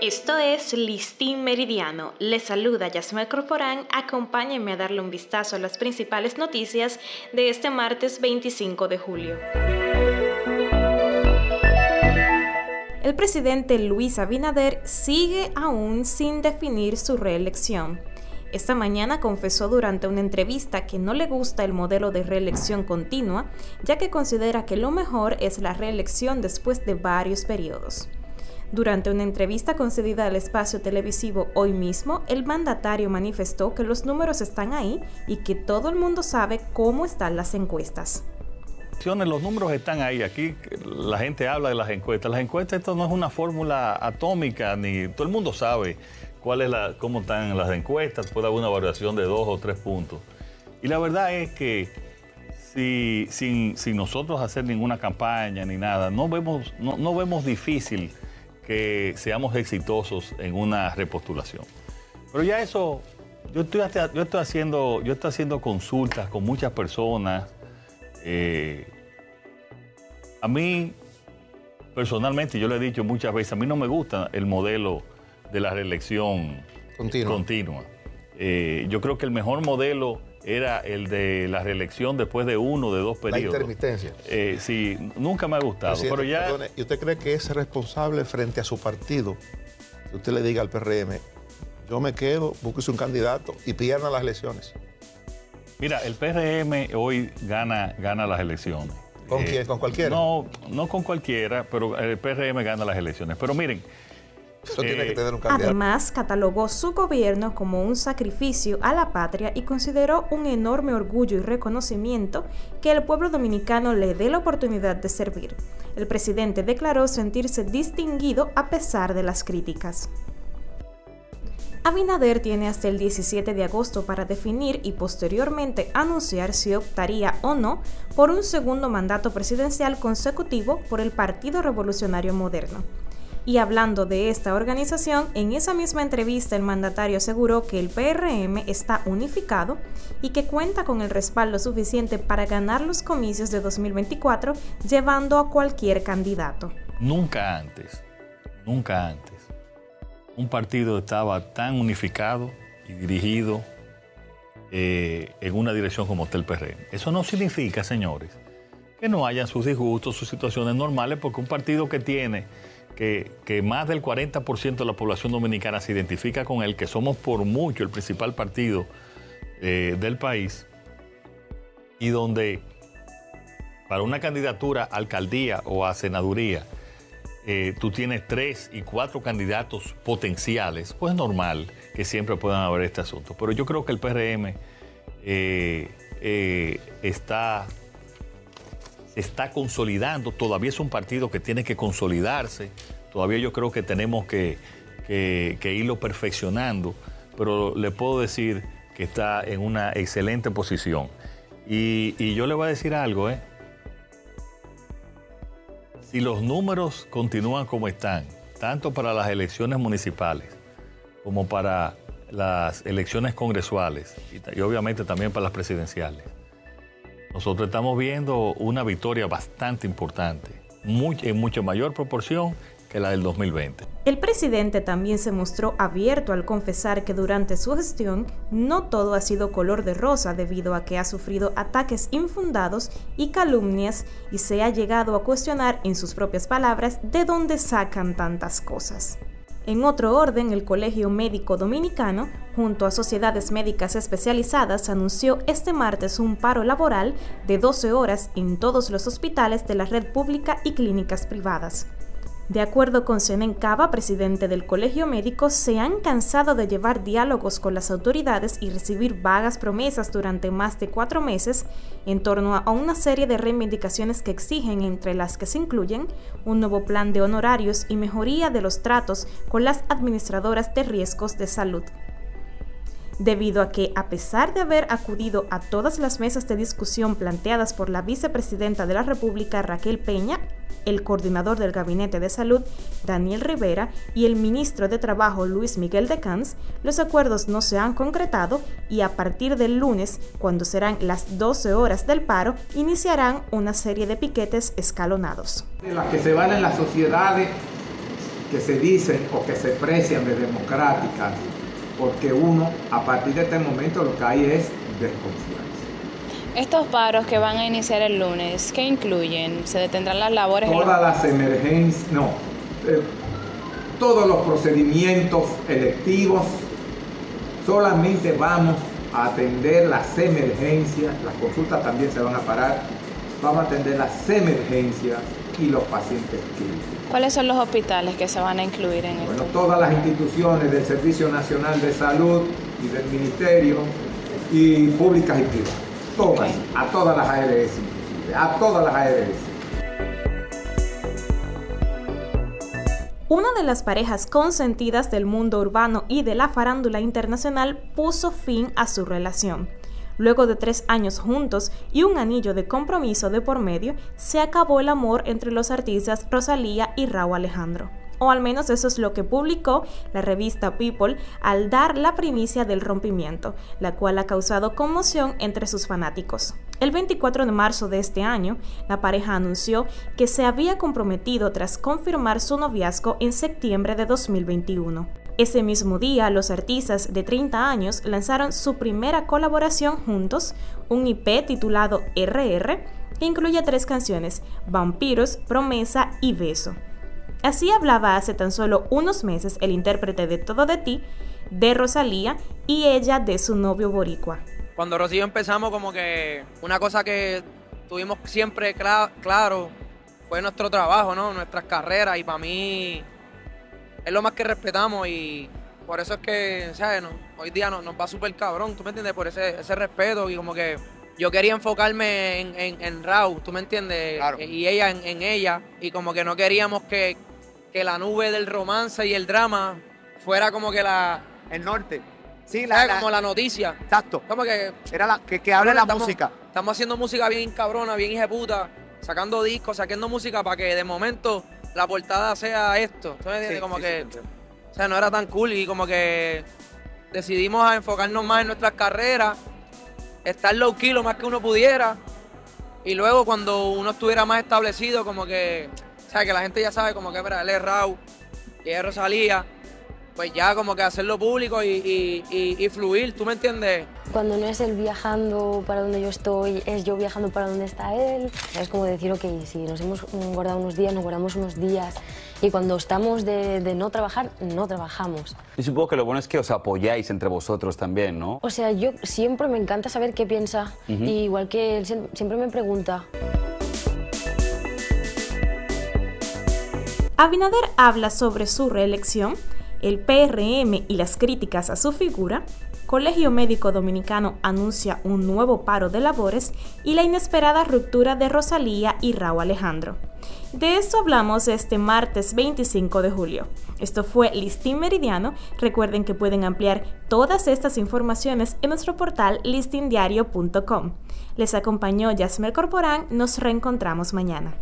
Esto es Listín Meridiano. Les saluda Yasmel Corporán. Acompáñenme a darle un vistazo a las principales noticias de este martes 25 de julio. El presidente Luis Abinader sigue aún sin definir su reelección. Esta mañana confesó durante una entrevista que no le gusta el modelo de reelección continua, ya que considera que lo mejor es la reelección después de varios periodos. Durante una entrevista concedida al espacio televisivo hoy mismo, el mandatario manifestó que los números están ahí y que todo el mundo sabe cómo están las encuestas. Los números están ahí. Aquí la gente habla de las encuestas. Las encuestas esto no es una fórmula atómica, ni todo el mundo sabe cuál cómo están las encuestas. Puede haber una variación de dos o tres puntos. Y la verdad es que si, sin, nosotros hacer ninguna campaña ni nada, no vemos, no vemos difícil que seamos exitosos en una repostulación. Pero ya eso, yo estoy, yo estoy, haciendo, yo estoy haciendo consultas con muchas personas. Eh, a mí, personalmente, yo le he dicho muchas veces, a mí no me gusta el modelo de la reelección continua. Eh, yo creo que el mejor modelo era el de la reelección después de uno, de dos periodos. La intermitencia. Eh, sí, nunca me ha gustado. pero ya... ¿Y usted cree que es responsable frente a su partido? Que usted le diga al PRM, yo me quedo, búsquese un candidato y pierda las elecciones. Mira, el PRM hoy gana, gana las elecciones. ¿Con quién? ¿Con cualquiera? No, no con cualquiera, pero el PRM gana las elecciones. Pero miren, eh, Además, catalogó su gobierno como un sacrificio a la patria y consideró un enorme orgullo y reconocimiento que el pueblo dominicano le dé la oportunidad de servir. El presidente declaró sentirse distinguido a pesar de las críticas. Abinader tiene hasta el 17 de agosto para definir y posteriormente anunciar si optaría o no por un segundo mandato presidencial consecutivo por el Partido Revolucionario Moderno. Y hablando de esta organización, en esa misma entrevista el mandatario aseguró que el PRM está unificado y que cuenta con el respaldo suficiente para ganar los comicios de 2024 llevando a cualquier candidato. Nunca antes, nunca antes, un partido estaba tan unificado y dirigido eh, en una dirección como está el PRM. Eso no significa, señores, que no hayan sus disgustos, sus situaciones normales, porque un partido que tiene que, más del 40% de la población dominicana se identifica con él, que somos por mucho el principal partido eh, del país, y donde para una candidatura a alcaldía o a senaduría, eh, tú tienes tres y cuatro candidatos potenciales, pues es normal que siempre puedan haber este asunto. Pero yo creo que el PRM eh, está, está consolidando, todavía es un partido que tiene que consolidarse, Todavía yo creo que tenemos que, irlo perfeccionando, pero le puedo decir que está en una excelente posición. Y, yo le voy a decir algo, ¿eh? Si los números continúan como están, tanto para las elecciones municipales como para las elecciones congresuales y, obviamente también para las presidenciales, nosotros estamos viendo una victoria bastante importante, en mucha mayor proporción que la del 2020. El presidente también se mostró abierto al confesar que durante su gestión no todo ha sido color de rosa debido a que ha sufrido ataques infundados y calumnias y se ha llegado a cuestionar en sus propias palabras de dónde sacan tantas cosas. En otro orden, el Colegio Médico Dominicano, junto a sociedades médicas especializadas, anunció este martes un paro laboral de 12 horas en todos los hospitales de la red pública y clínicas privadas. De acuerdo con Senen Cava, presidente del Colegio Médico, se han cansado de llevar diálogos con las autoridades y recibir vagas promesas durante más de cuatro meses en torno a una serie de reivindicaciones que exigen, entre las que se incluyen un nuevo plan de honorarios y mejoría de los tratos con las administradoras de riesgos de salud. Debido a que, a pesar de haber acudido a todas las mesas de discusión planteadas por la vicepresidenta de la República, Raquel Peña, el coordinador del Gabinete de Salud, Daniel Rivera, y el ministro de Trabajo, Luis Miguel de Cans, los acuerdos no se han concretado y a partir del lunes, cuando serán las 12 horas del paro, iniciarán una serie de piquetes escalonados. las que se van en las sociedades que se dicen o que se precian de democráticas, porque uno a partir de este momento lo que hay es desconfianza. Estos paros que van a iniciar el lunes, ¿qué incluyen? ¿Se detendrán las labores? Todas las emergencias, no, eh, todos los procedimientos electivos, solamente vamos a atender las emergencias, las consultas también se van a parar, vamos a atender las emergencias y los pacientes clínicos. ¿Cuáles son los hospitales que se van a incluir en bueno, esto? Todas las instituciones del Servicio Nacional de Salud y del Ministerio y públicas y privadas. Todas, a todas las ARS a todas las ARS. Una de las parejas consentidas del mundo urbano y de la farándula internacional puso fin a su relación. Luego de tres años juntos y un anillo de compromiso de por medio, se acabó el amor entre los artistas Rosalía y Raúl Alejandro. O al menos eso es lo que publicó la revista People al dar la primicia del rompimiento, la cual ha causado conmoción entre sus fanáticos. El 24 de marzo de este año, la pareja anunció que se había comprometido tras confirmar su noviazgo en septiembre de 2021. Ese mismo día, los artistas de 30 años lanzaron su primera colaboración juntos, un IP titulado RR, que incluye tres canciones, Vampiros, Promesa y Beso. Así hablaba hace tan solo unos meses el intérprete de Todo de ti, de Rosalía, y ella de su novio boricua. Cuando Rocío empezamos como que una cosa que tuvimos siempre claro fue nuestro trabajo, ¿no? Nuestras carreras y para mí es lo más que respetamos y por eso es que, ¿sabes? No, hoy día nos, nos va súper cabrón, ¿tú me entiendes? Por ese, ese respeto y como que yo quería enfocarme en, en, en Raúl, ¿tú me entiendes? Claro. Y ella en, en, ella y como que no queríamos que, que la nube del romance y el drama fuera como que la... El norte. Sí, la, la, como la noticia. Exacto. Como que... Era la, que, que hable la estamos, música. Estamos haciendo música bien cabrona, bien puta, sacando discos, sacando música para que de momento la portada sea esto. ¿Tú me entiendes? Sí, como sí, que... sí, o sea, no era tan cool y como que decidimos a enfocarnos más en nuestras carreras, estar low key lo más que uno pudiera y luego cuando uno estuviera más establecido como que, o sea, que la gente ya sabe como que, mira, él es Raúl y es Rosalía, pues ya como que hacerlo público y, y, y, y, fluir, ¿tú me entiendes? Cuando no es él viajando para donde yo estoy, es yo viajando para donde está él. Es como decir, ok, si nos hemos guardado unos días, nos guardamos unos días. Y cuando estamos de, de no trabajar, no trabajamos. Y supongo que lo bueno es que os apoyáis entre vosotros también, ¿no? O sea, yo siempre me encanta saber qué piensa. Uh -huh. y igual que él siempre me pregunta. Abinader habla sobre su reelección el PRM y las críticas a su figura, Colegio Médico Dominicano anuncia un nuevo paro de labores y la inesperada ruptura de Rosalía y Raúl Alejandro. De esto hablamos este martes 25 de julio. Esto fue Listín Meridiano. Recuerden que pueden ampliar todas estas informaciones en nuestro portal listindiario.com. Les acompañó Yasmer Corporán. Nos reencontramos mañana.